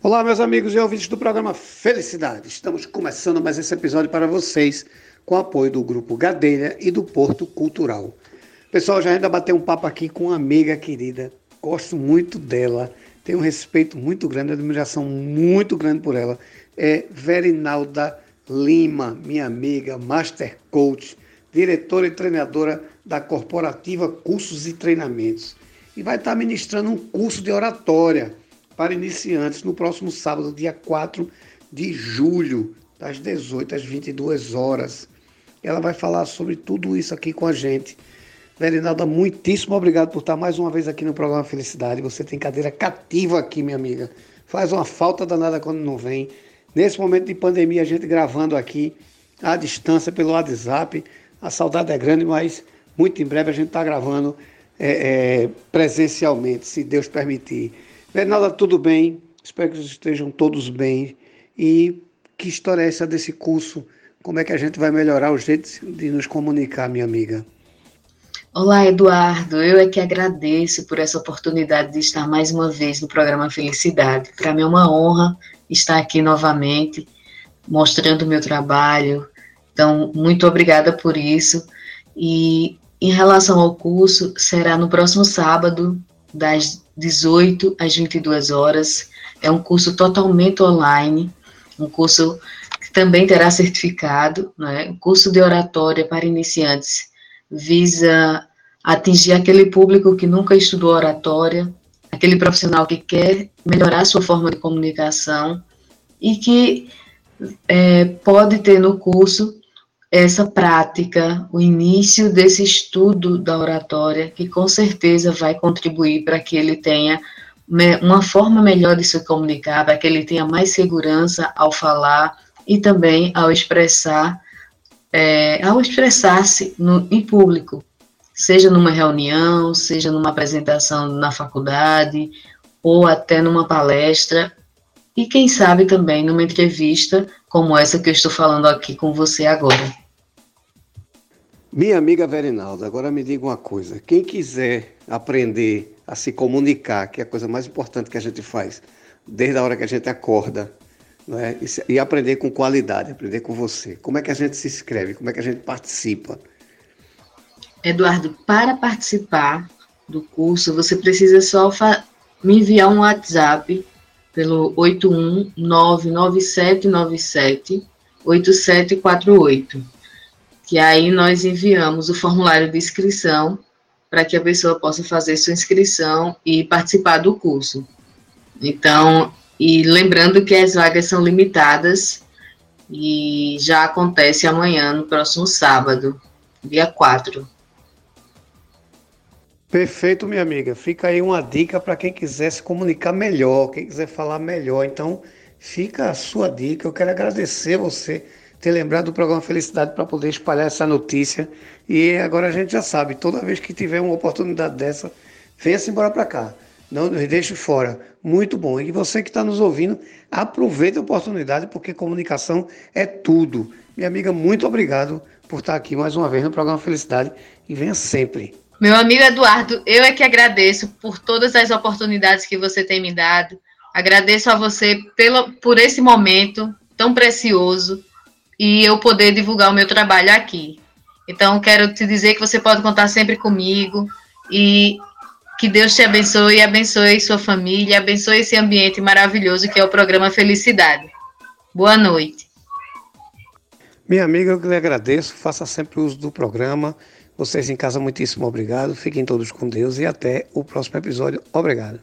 Olá, meus amigos e ouvintes do programa Felicidade. Estamos começando mais esse episódio para vocês com o apoio do Grupo Gadelha e do Porto Cultural. Pessoal, já ainda bateu um papo aqui com uma amiga querida. Gosto muito dela, tenho um respeito muito grande, admiração muito grande por ela. É Verinalda Lima, minha amiga, Master Coach, diretora e treinadora da Corporativa Cursos e Treinamentos. E vai estar ministrando um curso de oratória para iniciantes no próximo sábado, dia 4 de julho, das 18 às 22 horas. Ela vai falar sobre tudo isso aqui com a gente. Verinalda, muitíssimo obrigado por estar mais uma vez aqui no programa Felicidade. Você tem cadeira cativa aqui, minha amiga. Faz uma falta danada quando não vem. Nesse momento de pandemia, a gente gravando aqui à distância pelo WhatsApp. A saudade é grande, mas muito em breve a gente está gravando é, é, presencialmente, se Deus permitir. Bernarda, tudo bem? Espero que estejam todos bem. E que história é essa desse curso? Como é que a gente vai melhorar o jeito de nos comunicar, minha amiga? Olá, Eduardo. Eu é que agradeço por essa oportunidade de estar mais uma vez no programa Felicidade. Para mim é uma honra estar aqui novamente, mostrando o meu trabalho. Então, muito obrigada por isso. E em relação ao curso, será no próximo sábado, das 18 às 22 horas. É um curso totalmente online, um curso que também terá certificado, né? Curso de oratória para iniciantes visa atingir aquele público que nunca estudou oratória, aquele profissional que quer melhorar sua forma de comunicação e que é, pode ter no curso essa prática, o início desse estudo da oratória, que com certeza vai contribuir para que ele tenha uma forma melhor de se comunicar, para que ele tenha mais segurança ao falar e também ao expressar, é, ao expressar-se em público, seja numa reunião, seja numa apresentação na faculdade ou até numa palestra e quem sabe também numa entrevista como essa que eu estou falando aqui com você agora. Minha amiga Verinalda, agora me diga uma coisa: quem quiser aprender a se comunicar, que é a coisa mais importante que a gente faz, desde a hora que a gente acorda, é? e aprender com qualidade, aprender com você, como é que a gente se inscreve, como é que a gente participa? Eduardo, para participar do curso, você precisa só me enviar um WhatsApp pelo 8199797 8748. Que aí nós enviamos o formulário de inscrição para que a pessoa possa fazer sua inscrição e participar do curso. Então, e lembrando que as vagas são limitadas e já acontece amanhã, no próximo sábado, dia 4. Perfeito, minha amiga. Fica aí uma dica para quem quiser se comunicar melhor, quem quiser falar melhor. Então, fica a sua dica. Eu quero agradecer você ter lembrado do programa Felicidade para poder espalhar essa notícia. E agora a gente já sabe, toda vez que tiver uma oportunidade dessa, venha-se embora para cá. Não nos deixe fora. Muito bom. E você que está nos ouvindo, aproveite a oportunidade, porque comunicação é tudo. Minha amiga, muito obrigado por estar aqui mais uma vez no programa Felicidade e venha sempre. Meu amigo Eduardo, eu é que agradeço por todas as oportunidades que você tem me dado. Agradeço a você pelo, por esse momento tão precioso e eu poder divulgar o meu trabalho aqui. Então, quero te dizer que você pode contar sempre comigo e que Deus te abençoe, abençoe sua família, abençoe esse ambiente maravilhoso que é o programa Felicidade. Boa noite. Minha amiga, eu lhe agradeço, faça sempre uso do programa. Vocês em casa, muitíssimo obrigado. Fiquem todos com Deus e até o próximo episódio. Obrigado.